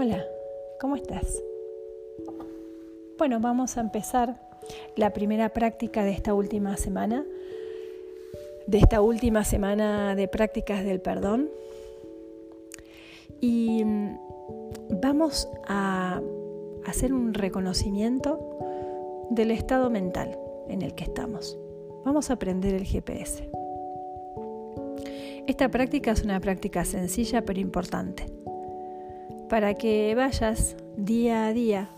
Hola, ¿cómo estás? Bueno, vamos a empezar la primera práctica de esta última semana, de esta última semana de prácticas del perdón. Y mm, vamos a hacer un reconocimiento del estado mental en el que estamos. Vamos a aprender el GPS. Esta práctica es una práctica sencilla pero importante para que vayas día a día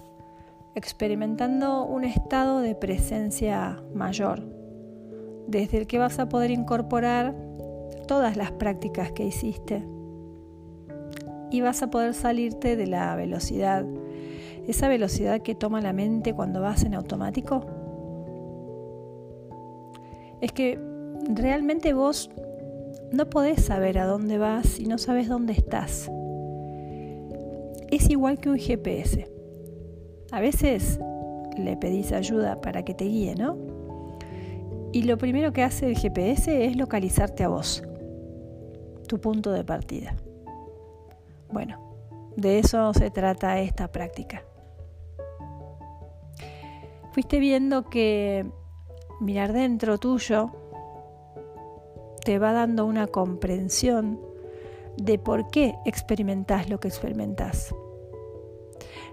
experimentando un estado de presencia mayor, desde el que vas a poder incorporar todas las prácticas que hiciste y vas a poder salirte de la velocidad, esa velocidad que toma la mente cuando vas en automático. Es que realmente vos no podés saber a dónde vas si no sabes dónde estás es igual que un GPS. A veces le pedís ayuda para que te guíe, ¿no? Y lo primero que hace el GPS es localizarte a vos, tu punto de partida. Bueno, de eso se trata esta práctica. Fuiste viendo que mirar dentro tuyo te va dando una comprensión de por qué experimentás lo que experimentás.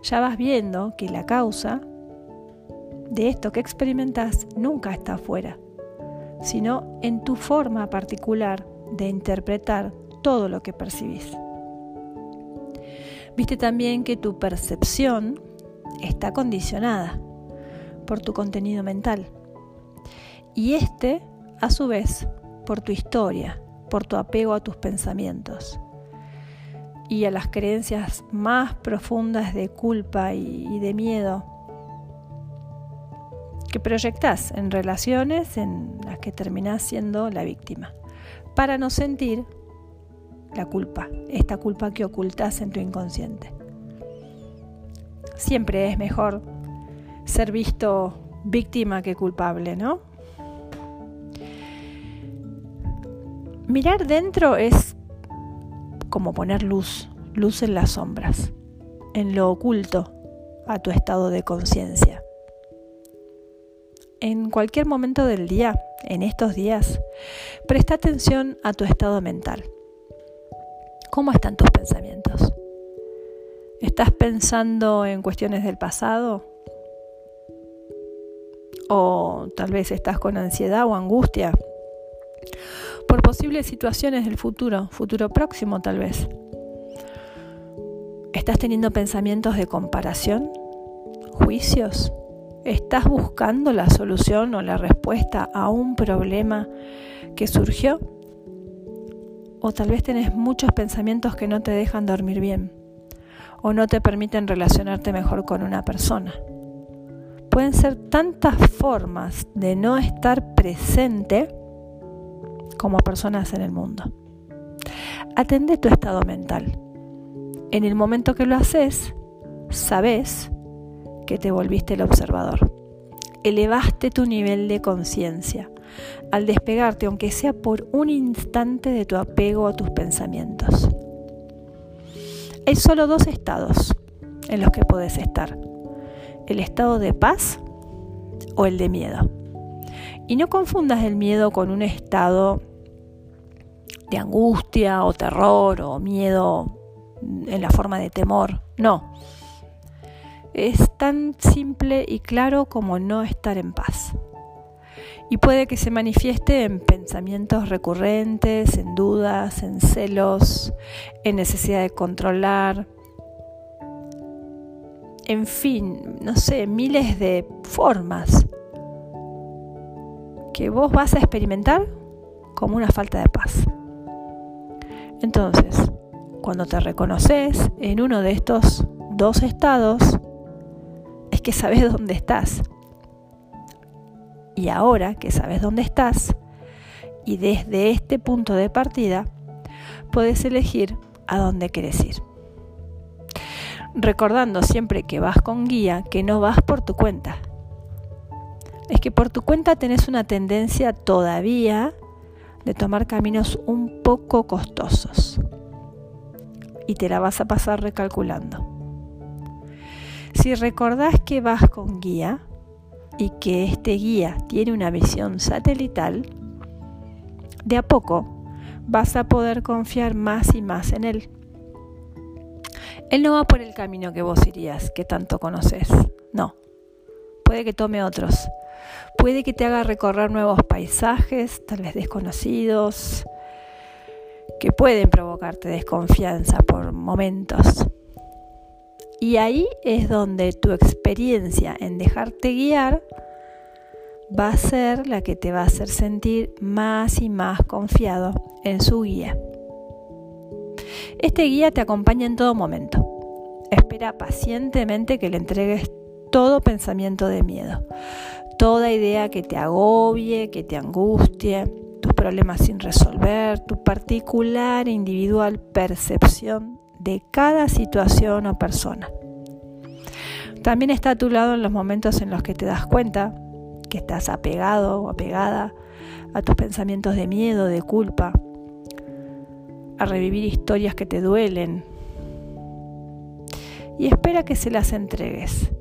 Ya vas viendo que la causa de esto que experimentás nunca está afuera, sino en tu forma particular de interpretar todo lo que percibís. Viste también que tu percepción está condicionada por tu contenido mental y este, a su vez, por tu historia, por tu apego a tus pensamientos y a las creencias más profundas de culpa y, de miedo que proyectas en relaciones en las que terminás siendo la víctima, para no sentir la culpa, esta culpa que ocultas en tu inconsciente. Siempre es mejor ser visto víctima que culpable, ¿no? Mirar dentro es como poner luz, luz en las sombras, en lo oculto a tu estado de conciencia. En cualquier momento del día, en estos días, presta atención a tu estado mental. ¿Cómo están tus pensamientos? ¿Estás pensando en cuestiones del pasado? ¿O tal vez estás con ansiedad o angustia por posibles situaciones del futuro, futuro próximo tal vez. ¿Estás teniendo pensamientos de comparación? ¿Juicios? ¿Estás buscando la solución o la respuesta a un problema que surgió? O tal vez tenés muchos pensamientos que no te dejan dormir bien o no te permiten relacionarte mejor con una persona. Pueden ser tantas formas de no estar presente como personas en el mundo. Atende tu estado mental. En el momento que lo haces, sabes que te volviste el observador. Elevaste tu nivel de conciencia al despegarte, aunque sea por un instante, de tu apego a tus pensamientos. Hay solo dos estados en los que puedes estar. El estado de paz o el de miedo. Y no confundas el miedo con un estado de angustia o terror o miedo en la forma de temor. No. Es tan simple y claro como no estar en paz. Y puede que se manifieste en pensamientos recurrentes, en dudas, en celos, en necesidad de controlar, en fin, no sé, miles de formas que vos vas a experimentar como una falta de paz. Entonces, cuando te reconoces en uno de estos dos estados, es que sabes dónde estás. Y ahora que sabes dónde estás, y desde este punto de partida, puedes elegir a dónde quieres ir. Recordando siempre que vas con guía, que no vas por tu cuenta, es que por tu cuenta tenés una tendencia todavía de tomar caminos un poco costosos y te la vas a pasar recalculando. Si recordás que vas con guía y que este guía tiene una visión satelital, de a poco vas a poder confiar más y más en él. Él no va por el camino que vos irías, que tanto conoces. No. Puede que tome otros. Puede que te haga recorrer nuevos paisajes, tal vez desconocidos, que pueden provocarte desconfianza por momentos. Y ahí es donde tu experiencia en dejarte guiar va a ser la que te va a hacer sentir más y más confiado en su guía. Este guía te acompaña en todo momento. Espera pacientemente que le entregues todo pensamiento de miedo, toda idea que te agobie, que te angustie, problemas sin resolver, tu particular e individual percepción de cada situación o persona. También está a tu lado en los momentos en los que te das cuenta que estás apegado o apegada a tus pensamientos de miedo, de culpa, a revivir historias que te duelen. Y espera que se las entregues.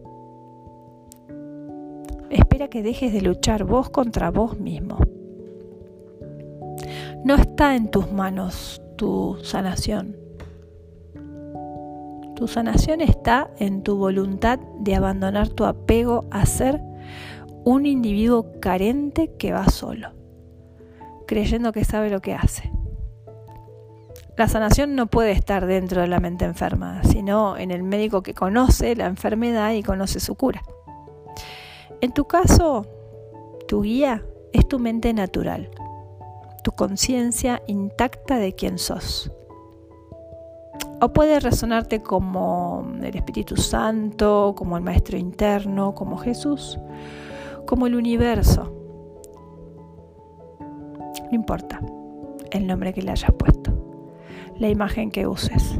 Espera que dejes de luchar vos contra vos mismo. No está en tus manos tu sanación. Tu sanación está en tu voluntad de abandonar tu apego a ser un individuo carente que va solo, creyendo que sabe lo que hace. La sanación no puede estar dentro de la mente enferma, sino en el médico que conoce la enfermedad y conoce su cura. En tu caso, tu guía es tu mente natural, tu conciencia intacta de quién sos. O puede resonarte como el Espíritu Santo, como el Maestro interno, como Jesús, como el universo. No importa el nombre que le hayas puesto la imagen que uses.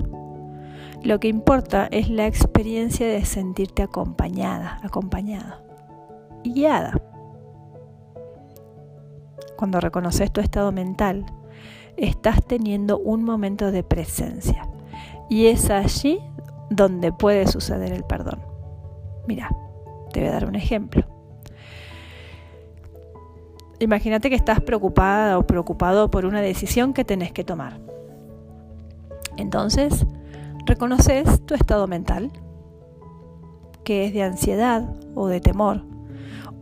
Lo que importa es la experiencia de sentirte acompañada, acompañado y guiada. Cuando reconoces tu estado mental, estás teniendo un momento de presencia y es allí donde puede suceder el perdón. Mira, te voy a dar un ejemplo. Imagínate que estás preocupada o preocupado por una decisión que tenés que tomar. Entonces, reconoces tu estado mental, que es de ansiedad o de temor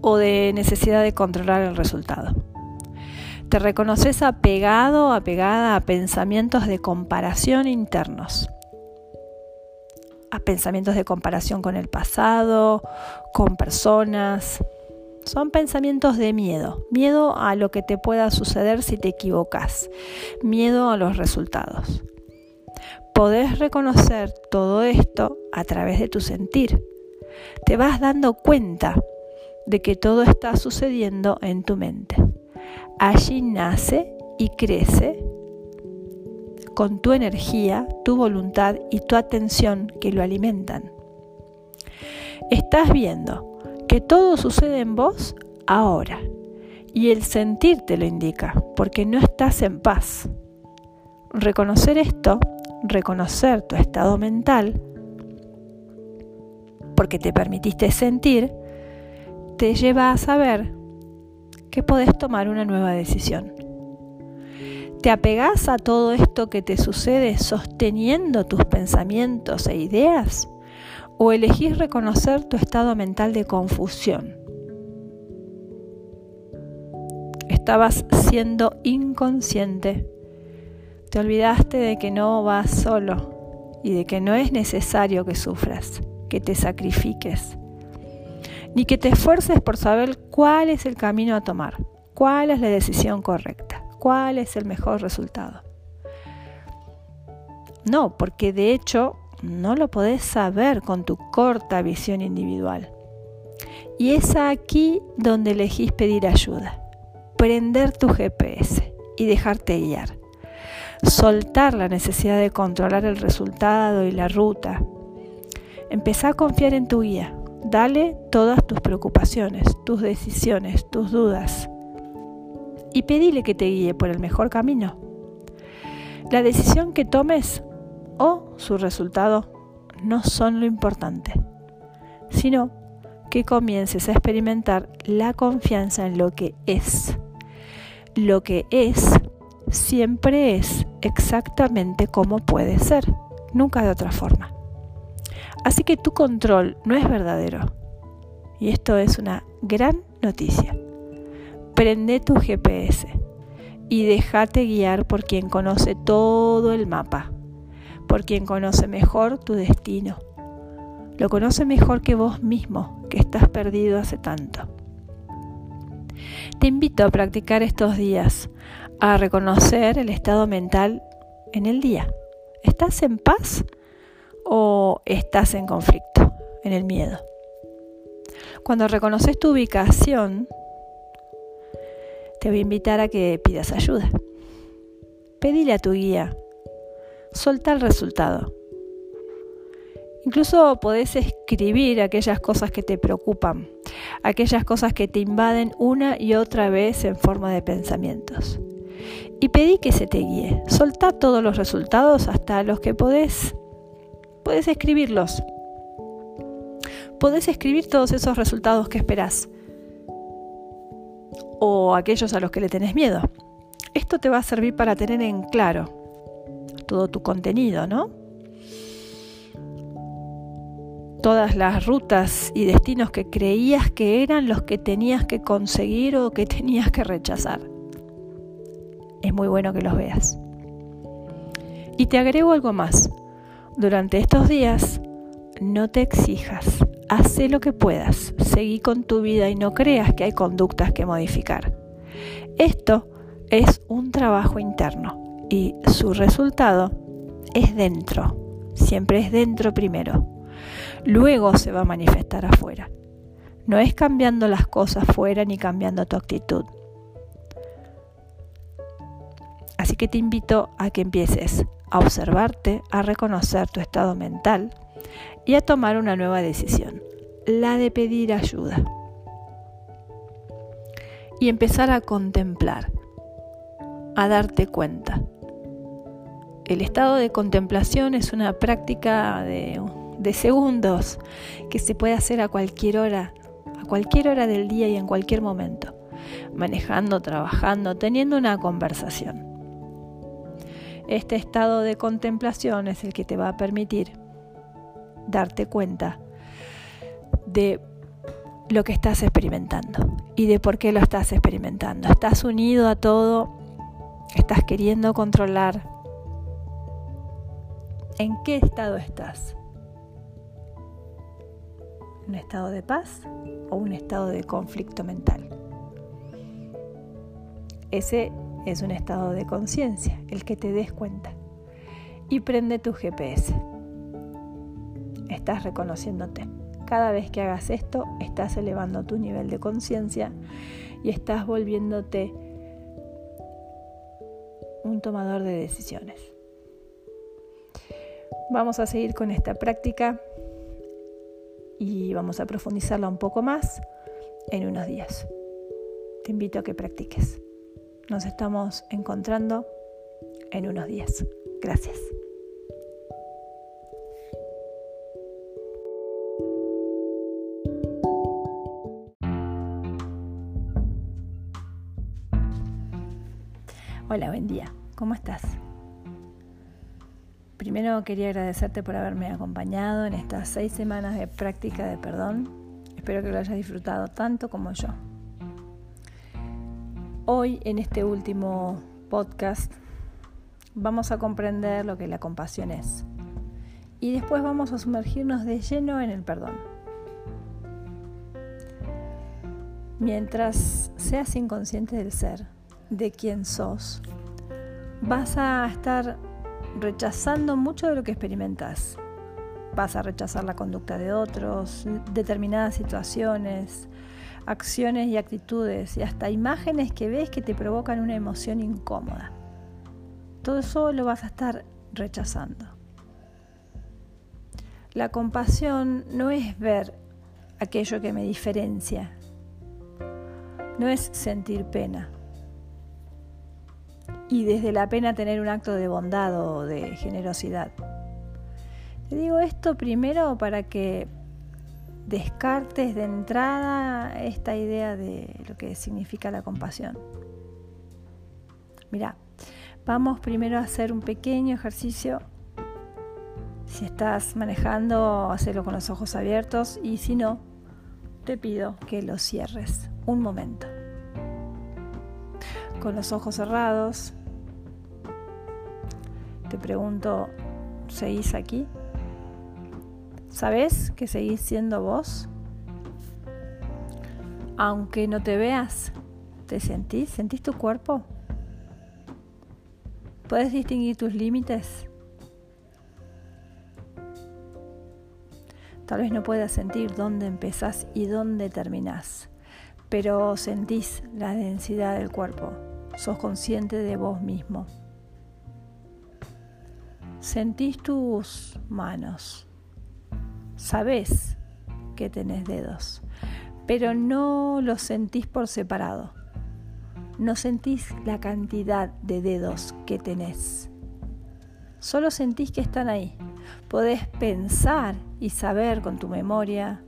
o de necesidad de controlar el resultado. Te reconoces apegado, apegada a pensamientos de comparación internos, a pensamientos de comparación con el pasado, con personas. Son pensamientos de miedo, miedo a lo que te pueda suceder si te equivocas, miedo a los resultados podés reconocer todo esto a través de tu sentir. Te vas dando cuenta de que todo está sucediendo en tu mente. Allí nace y crece con tu energía, tu voluntad y tu atención que lo alimentan. Estás viendo que todo sucede en vos ahora y el sentir te lo indica porque no estás en paz. Reconocer esto reconocer tu estado mental, porque te permitiste sentir, te lleva a saber que podés tomar una nueva decisión. ¿Te apegás a todo esto que te sucede sosteniendo tus pensamientos e ideas? ¿O elegís reconocer tu estado mental de confusión? Estabas siendo inconsciente te olvidaste de que no vas solo y de que no es necesario que sufras, que te sacrifiques, ni que te esfuerces por saber cuál es el camino a tomar, cuál es la decisión correcta, cuál es el mejor resultado. No, porque de hecho no lo podés saber con tu corta visión individual. Y es aquí donde elegís pedir ayuda, prender tu GPS y dejarte guiar soltar la necesidad de controlar el resultado y la ruta. Empezá a confiar en tu guía. Dale todas tus preocupaciones, tus decisiones, tus dudas. Y pedile que te guíe por el mejor camino. La decisión que tomes o su resultado no son lo importante. sino que comiences a experimentar la confianza en lo que es. Lo que es siempre es exactamente como puede ser, nunca de otra forma. Así que tu control no es verdadero. Y esto es una gran noticia. Prende tu GPS y déjate guiar por quien conoce todo el mapa, por quien conoce mejor tu destino. Lo conoce mejor que vos mismo, que estás perdido hace tanto. Te invito a practicar estos días, a reconocer el estado mental en el día. ¿Estás en paz o estás en conflicto, en el miedo? Cuando reconoces tu ubicación, te voy a invitar a que pidas ayuda. Pedile a tu guía. Solta el resultado. Incluso podés escribir aquellas cosas que te preocupan, aquellas cosas que te invaden una y otra vez en forma de pensamientos. Y pedí que se te guíe. Solta todos los resultados hasta los que podés. Podés escribirlos. Podés escribir todos esos resultados que esperás o aquellos a los que le tenés miedo. Esto te va a servir para tener en claro todo tu contenido, ¿no? Todas las rutas y destinos que creías que eran los que tenías que conseguir o que tenías que rechazar. Es muy bueno que los veas. Y te agrego algo más. Durante estos días, no te exijas Hace lo que puedas, seguí con tu vida y no creas que hay conductas que modificar. Esto es un trabajo interno y su resultado es dentro, siempre es dentro primero. Luego se va a manifestar afuera. No es cambiando las cosas fuera ni cambiando tu actitud. Así que te invito a que empieces a observarte, a reconocer tu estado mental, y a tomar una nueva decisión, la de pedir ayuda. Y empezar a contemplar, a darte cuenta. El estado de contemplación es una práctica de, segundos que se puede hacer a cualquier hora, a cualquier hora del día y en cualquier momento, manejando, trabajando, teniendo una conversación. Este estado de contemplación es el que te va a permitir darte cuenta de lo que estás experimentando y de por qué lo estás experimentando. Estás unido a todo, estás queriendo controlar. ¿En qué estado estás? ¿Un estado de paz o un estado de conflicto mental? Ese es un estado de conciencia, el que te des cuenta. Y prende tu GPS estás reconociéndote. Cada vez que hagas esto, estás elevando tu nivel de conciencia y estás volviéndote un tomador de decisiones. Vamos a seguir con esta práctica y vamos a profundizarla un poco más en unos días. Te invito a que practiques. Nos estamos encontrando en unos días. Gracias. Hola, buen día. ¿Cómo estás? Primero quería agradecerte por haberme acompañado en estas seis semanas de práctica de perdón. Espero que lo hayas disfrutado tanto como yo. Hoy, en este último podcast, vamos a comprender lo que la compasión es. Y después vamos a sumergirnos de lleno en el perdón. Mientras seas inconsciente del ser, de quién sos, vas a estar rechazando mucho de lo que experimentas. Vas a rechazar la conducta de otros, determinadas situaciones, acciones y actitudes y hasta imágenes que ves que te provocan una emoción incómoda. Todo eso lo vas a estar rechazando. La compasión no es ver aquello que me diferencia, no es sentir pena, y desde la pena tener un acto de bondad o de generosidad. Te digo esto primero para que descartes de entrada esta idea de lo que significa la compasión. Mira, vamos primero a hacer un pequeño ejercicio. Si estás manejando, hacerlo con los ojos abiertos y si no, te pido que lo cierres un momento. Con los ojos cerrados, te pregunto, ¿seguís aquí? ¿Sabes que seguís siendo vos? Aunque no te veas, ¿te sentís? ¿Sentís tu cuerpo? ¿Puedes distinguir tus límites? Tal vez no puedas sentir dónde empezás y dónde terminás, pero sentís la densidad del cuerpo, sos consciente de vos mismo. Sentís tus manos, sabés que tenés dedos, pero no los sentís por separado. No sentís la cantidad de dedos que tenés. Solo sentís que están ahí. Podés pensar y saber con tu memoria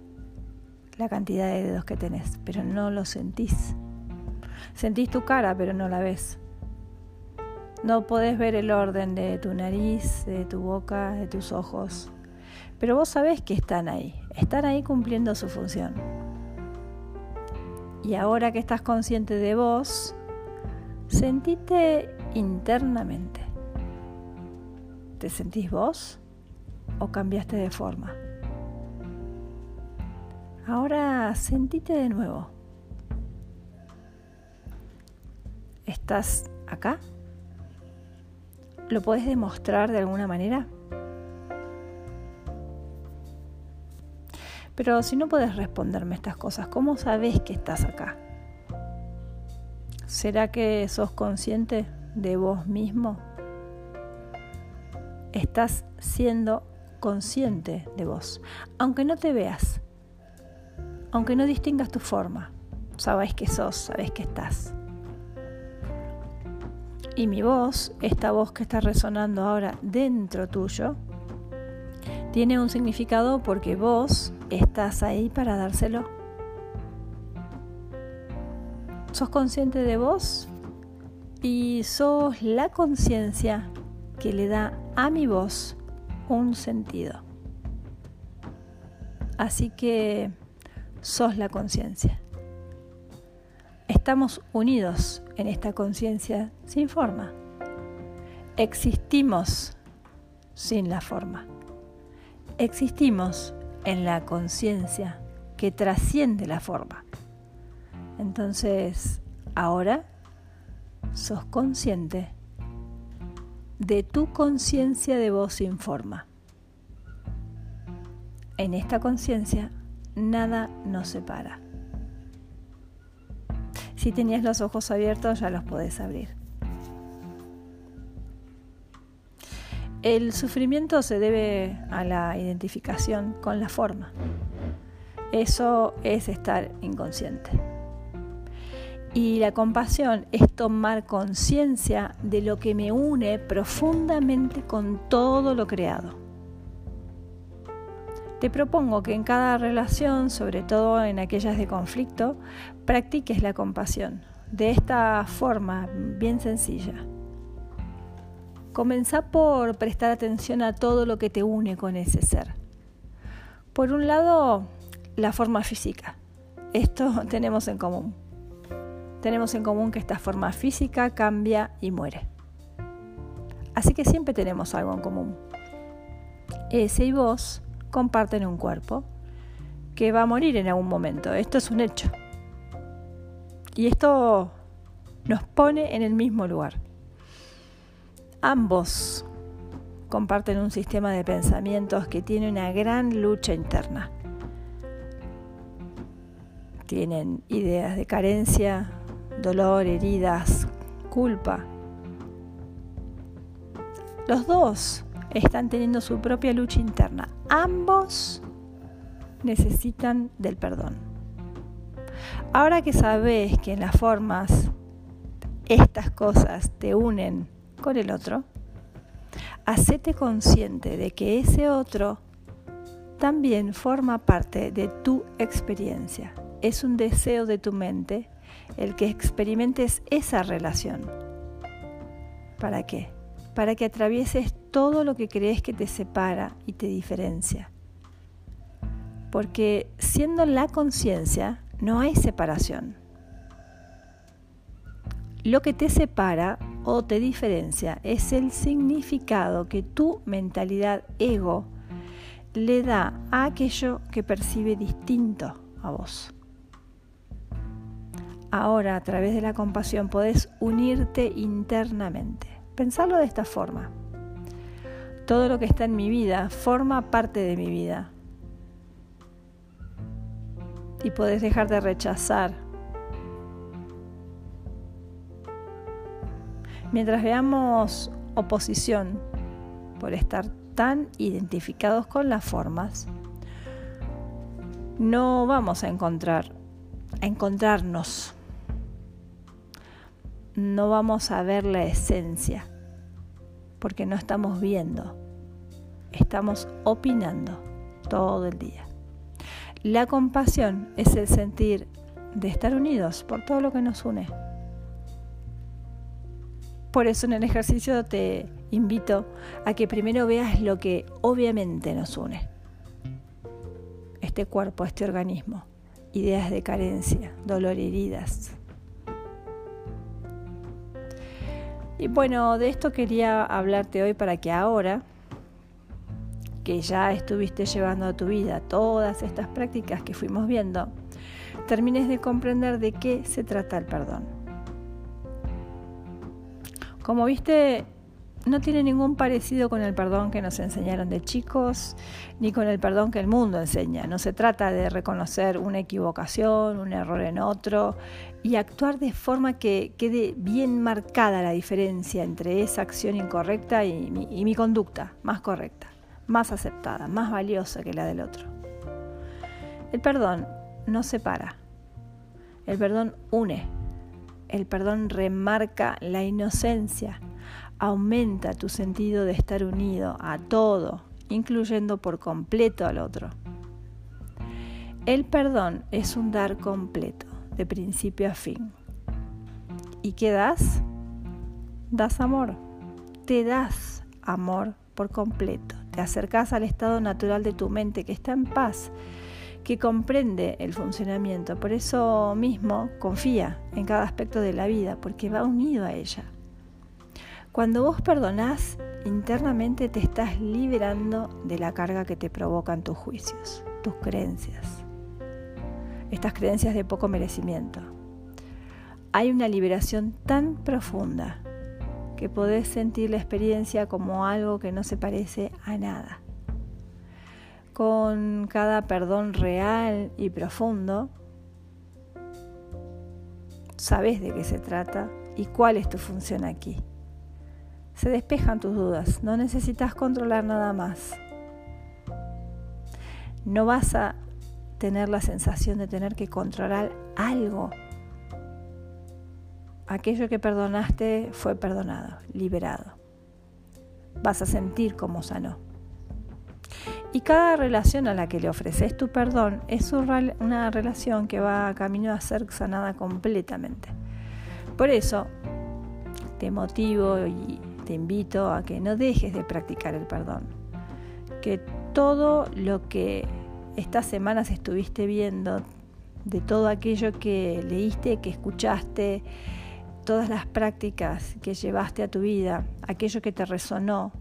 la cantidad de dedos que tenés, pero no lo sentís. Sentís tu cara, pero no la ves. No podés ver el orden de tu nariz, de tu boca, de tus ojos. Pero vos sabés que están ahí, están ahí cumpliendo su función. Y ahora que estás consciente de vos, sentite internamente. ¿Te sentís vos o cambiaste de forma? Ahora sentite de nuevo. ¿Estás acá? ¿Lo puedes demostrar de alguna manera? Pero si no puedes responderme estas cosas, ¿cómo sabes que estás acá? ¿Será que sos consciente de vos mismo? Estás siendo consciente de vos, aunque no te veas, aunque no distingas tu forma, sabés que sos, sabés que estás. Y mi voz, esta voz que está resonando ahora dentro tuyo, tiene un significado porque vos estás ahí para dárselo. Sos consciente de vos y sos la conciencia que le da a mi voz un sentido. Así que sos la conciencia. Estamos unidos en esta conciencia sin forma. Existimos sin la forma. Existimos en la conciencia que trasciende la forma. Entonces, ahora sos consciente de tu conciencia de voz sin forma. En esta conciencia nada nos separa. Si tenías los ojos abiertos ya los podés abrir. El sufrimiento se debe a la identificación con la forma. Eso es estar inconsciente. Y la compasión es tomar conciencia de lo que me une profundamente con todo lo creado. Te propongo que en cada relación, sobre todo en aquellas de conflicto, practiques la compasión de esta forma bien sencilla. Comenzá por prestar atención a todo lo que te une con ese ser. Por un lado, la forma física. Esto tenemos en común. Tenemos en común que esta forma física cambia y muere. Así que siempre tenemos algo en común. Ese y vos comparten un cuerpo que va a morir en algún momento. Esto es un hecho. Y esto nos pone en el mismo lugar. Ambos comparten un sistema de pensamientos que tiene una gran lucha interna. Tienen ideas de carencia, dolor, heridas, culpa. Los dos están teniendo su propia lucha interna. Ambos necesitan del perdón. Ahora que sabes que en las formas estas cosas te unen con el otro, hacete consciente de que ese otro también forma parte de tu experiencia. Es un deseo de tu mente el que experimentes esa relación. ¿Para qué? Para que atravieses todo lo que crees que te separa y te diferencia. Porque siendo la conciencia, no hay separación. Lo que te separa o te diferencia es el significado que tu mentalidad ego le da a aquello que percibe distinto a vos. Ahora, a través de la compasión, podés unirte internamente. Pensarlo de esta forma. Todo lo que está en mi vida forma parte de mi vida. Y podés dejar de rechazar. Mientras veamos oposición por estar tan identificados con las formas, no vamos a encontrar, a encontrarnos. No vamos a ver la esencia, porque no estamos viendo, estamos opinando todo el día. La compasión es el sentir de estar unidos por todo lo que nos une. Por eso en el ejercicio te invito a que primero veas lo que obviamente nos une. Este cuerpo, este organismo, ideas de carencia, dolor, heridas. Y bueno, de esto quería hablarte hoy para que ahora que ya estuviste llevando a tu vida todas estas prácticas que fuimos viendo, termines de comprender de qué se trata el perdón. Como viste, no tiene ningún parecido con el perdón que nos enseñaron de chicos, ni con el perdón que el mundo enseña. No se trata de reconocer una equivocación, un error en otro y actuar de forma que quede bien marcada la diferencia entre esa acción incorrecta y mi, conducta más correcta, más aceptada, más valiosa que la del otro. El perdón no separa, el perdón une el perdón remarca la inocencia, aumenta tu sentido de estar unido a todo, incluyendo por completo al otro. El perdón es un dar completo, de principio a fin. ¿Y qué das? Das amor. Te das amor por completo. Te acercas al estado natural de tu mente que está en paz que comprende el funcionamiento. Por eso mismo confía en cada aspecto de la vida, porque va unido a ella. Cuando vos perdonás, internamente te estás liberando de la carga que te provocan tus juicios, tus creencias, estas creencias de poco merecimiento. Hay una liberación tan profunda que podés sentir la experiencia como algo que no se parece a nada con cada perdón real y profundo, sabes de qué se trata y cuál es tu función aquí. Se despejan tus dudas, no necesitas controlar nada más. No vas a tener la sensación de tener que controlar algo. Aquello que perdonaste fue perdonado, liberado. Vas a sentir cómo sanó. Y cada relación a la que le ofreces tu perdón es una relación que va camino a ser sanada completamente. Por eso te motivo y te invito a que no dejes de practicar el perdón. Que todo lo que estas semanas estuviste viendo, de todo aquello que leíste, que escuchaste, todas las prácticas que llevaste a tu vida, aquello que te resonó,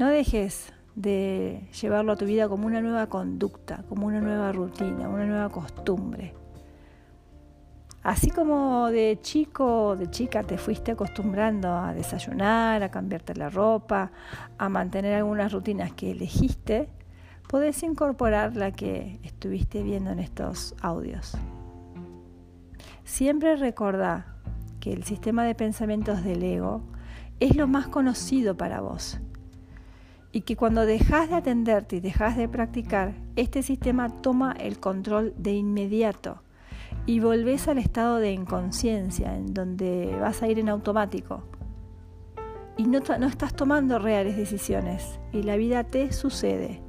no dejes de llevarlo a tu vida como una nueva conducta, como una nueva rutina, una nueva costumbre. Así como de chico o de chica te fuiste acostumbrando a desayunar, a cambiarte la ropa, a mantener algunas rutinas que elegiste, podés incorporar la que estuviste viendo en estos audios. Siempre recordá que el sistema de pensamientos del ego es lo más conocido para vos y que cuando dejas de atenderte y dejas de practicar, este sistema toma el control de inmediato y volvés al estado de inconsciencia, en donde vas a ir en automático. Y no, no estás tomando reales decisiones y la vida te sucede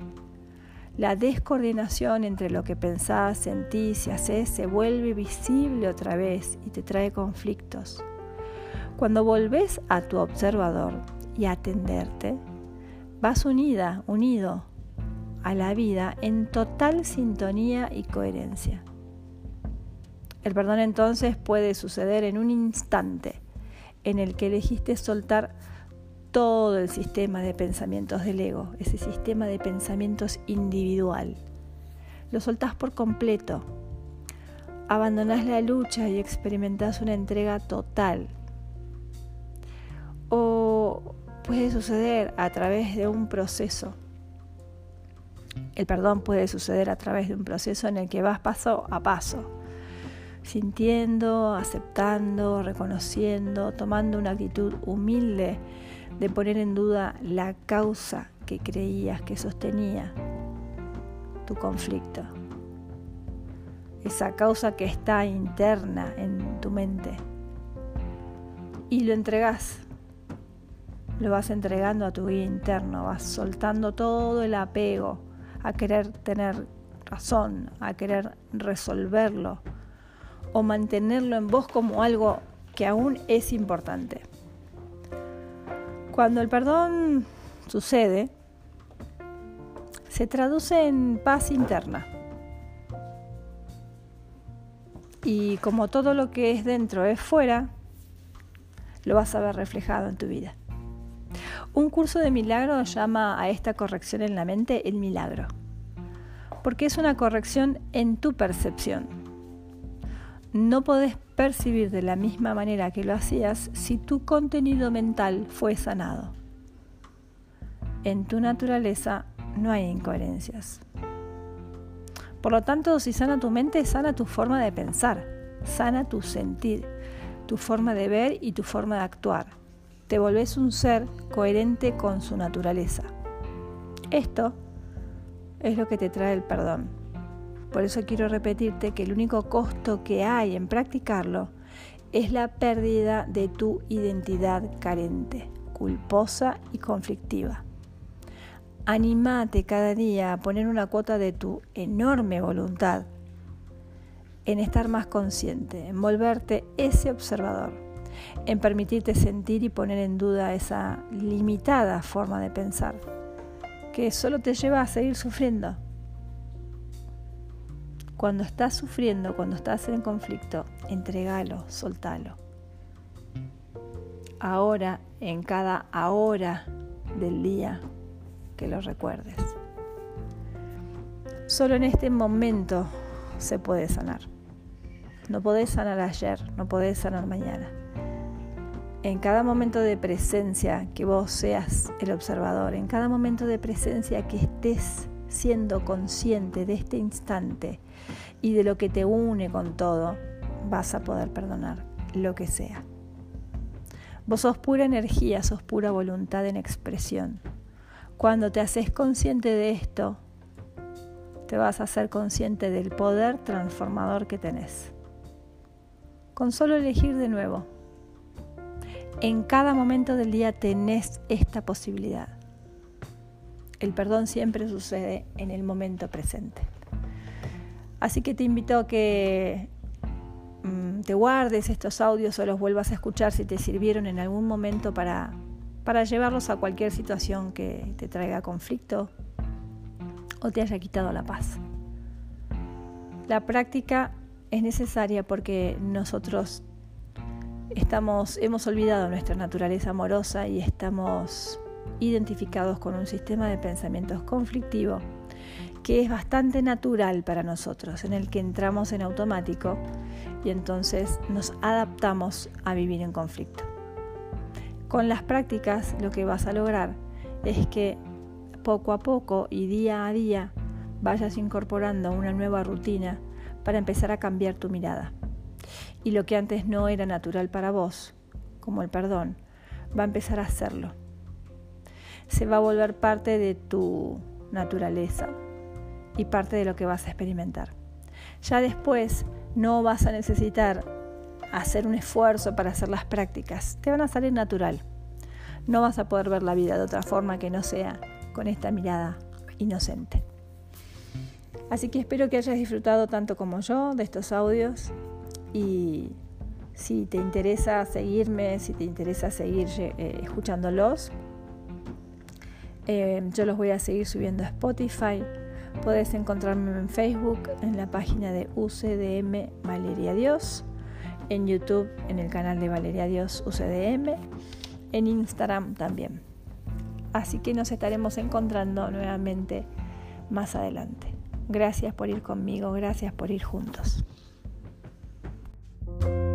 la descoordinación entre lo que pensás, sentís y haces se vuelve visible otra vez y te trae conflictos. Cuando volvés a tu observador y a atenderte, vas unida, unido a la vida en total sintonía y coherencia. El perdón entonces puede suceder en un instante en el que elegiste soltar todo el sistema de pensamientos del ego, ese sistema de pensamientos individual. Lo soltás por completo. Abandonás la lucha y experimentás una entrega total. O puede suceder a través de un proceso. El perdón puede suceder a través de un proceso en el que vas paso a paso, sintiendo, aceptando, reconociendo, tomando una actitud humilde de poner en duda la causa que creías que sostenía tu conflicto. Esa causa que está interna en tu mente. Y lo entregas. Lo vas entregando a tu guía interno, vas soltando todo el apego a querer tener razón, a querer resolverlo o mantenerlo en vos como algo que aún es importante. Cuando el perdón sucede, se traduce en paz interna. Y como todo lo que es dentro es fuera, lo vas a ver reflejado en tu vida. Un curso de milagro llama a esta corrección en la mente el milagro, porque es una corrección en tu percepción. No podés percibir de la misma manera que lo hacías si tu contenido mental fue sanado. En tu naturaleza no hay incoherencias. Por lo tanto, si sana tu mente, sana tu forma de pensar, sana tu sentir, tu forma de ver y tu forma de actuar. Te volvés un ser coherente con su naturaleza. Esto es lo que te trae el perdón. Por eso quiero repetirte que el único costo que hay en practicarlo es la pérdida de tu identidad carente, culposa y conflictiva. Animate cada día a poner una cuota de tu enorme voluntad en estar más consciente, en volverte ese observador, en permitirte sentir y poner en duda esa limitada forma de pensar que solo te lleva a seguir sufriendo cuando estás sufriendo, cuando estás en conflicto, entregalo, soltalo. Ahora, en cada hora del día, que lo recuerdes. Solo en este momento se puede sanar. No podés sanar ayer, no podés sanar mañana. En cada momento de presencia que vos seas el observador, en cada momento de presencia que estés siendo consciente de este instante y de lo que te une con todo, vas a poder perdonar lo que sea. Vos sos pura energía, sos pura voluntad en expresión. Cuando te haces consciente de esto, te vas a hacer consciente del poder transformador que tenés. Con solo elegir de nuevo. En cada momento del día tenés esta posibilidad. El perdón siempre sucede en el momento presente. Así que te invito a que mm, te guardes estos audios o los vuelvas a escuchar si te sirvieron en algún momento para, para llevarlos a cualquier situación que te traiga conflicto o te haya quitado la paz. La práctica es necesaria porque nosotros hemos olvidado nuestra naturaleza amorosa y estamos identificados con un sistema de pensamientos conflictivo que es bastante natural para nosotros, en el que entramos en automático y entonces nos adaptamos a vivir en conflicto. Con las prácticas lo que vas a lograr es que poco a poco y día a día vayas incorporando una nueva rutina para empezar a cambiar tu mirada. Y lo que antes no era natural para vos, como el perdón, va a empezar a hacerlo se va a volver parte de tu naturaleza y parte de lo que vas a experimentar. Ya después no vas a necesitar hacer un esfuerzo para hacer las prácticas, te van a salir natural. No vas a poder ver la vida de otra forma que no sea con esta mirada inocente. Así que espero que hayas disfrutado tanto como yo de estos audios y si te interesa seguirme, si te interesa seguir eh, escuchándolos, eh, yo los voy a seguir subiendo a Spotify. Puedes encontrarme en Facebook, en la página de UCDM Valeria Dios, en YouTube, en el canal de Valeria Dios UCDM, en Instagram también. Así que nos estaremos encontrando nuevamente más adelante. Gracias por ir conmigo, gracias por ir juntos. Bye.